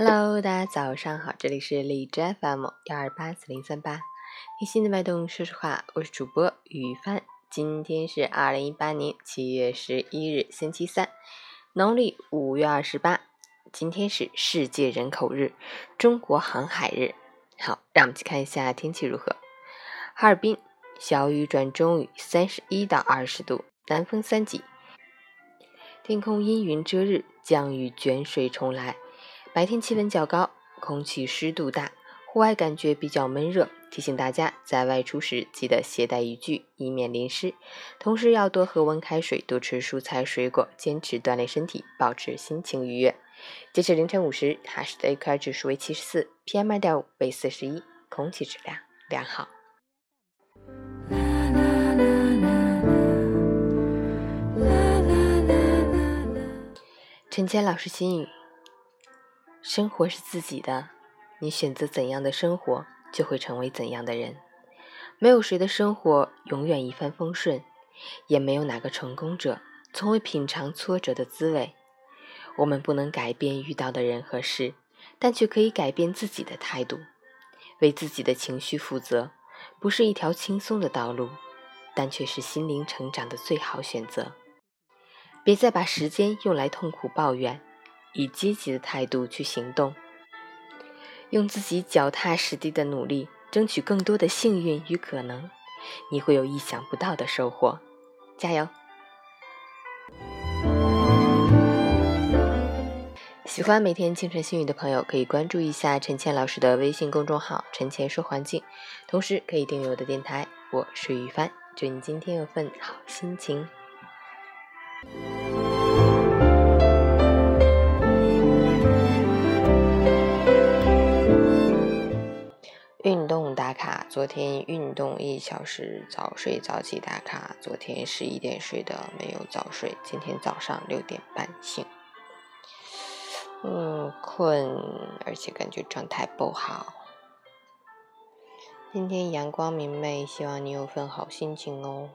Hello，大家早上好，这里是荔枝 FM 幺二八四零三八，听心的脉动，说实话，我是主播雨帆。今天是二零一八年七月十一日，星期三，农历五月二十八。今天是世界人口日，中国航海日。好，让我们去看一下天气如何。哈尔滨小雨转中雨，三十一到二十度，南风三级，天空阴云遮日，降雨卷水重来。白天气温较高，空气湿度大，户外感觉比较闷热。提醒大家在外出时记得携带雨具，以免淋湿。同时要多喝温开水，多吃蔬菜水果，坚持锻炼身体，保持心情愉悦。截至凌晨五时，哈市的 AQI 指数为七十四，PM 二点五为四十一，空气质量良好。陈谦老师心语。生活是自己的，你选择怎样的生活，就会成为怎样的人。没有谁的生活永远一帆风顺，也没有哪个成功者从未品尝挫折的滋味。我们不能改变遇到的人和事，但却可以改变自己的态度。为自己的情绪负责，不是一条轻松的道路，但却是心灵成长的最好选择。别再把时间用来痛苦抱怨。以积极的态度去行动，用自己脚踏实地的努力，争取更多的幸运与可能，你会有意想不到的收获。加油！喜欢每天清晨幸运的朋友，可以关注一下陈倩老师的微信公众号“陈倩说环境”，同时可以订阅我的电台。我是雨帆，祝你今天有份好心情。运动打卡，昨天运动一小时，早睡早起打卡。昨天十一点睡的，没有早睡，今天早上六点半醒。嗯，困，而且感觉状态不好。今天阳光明媚，希望你有份好心情哦。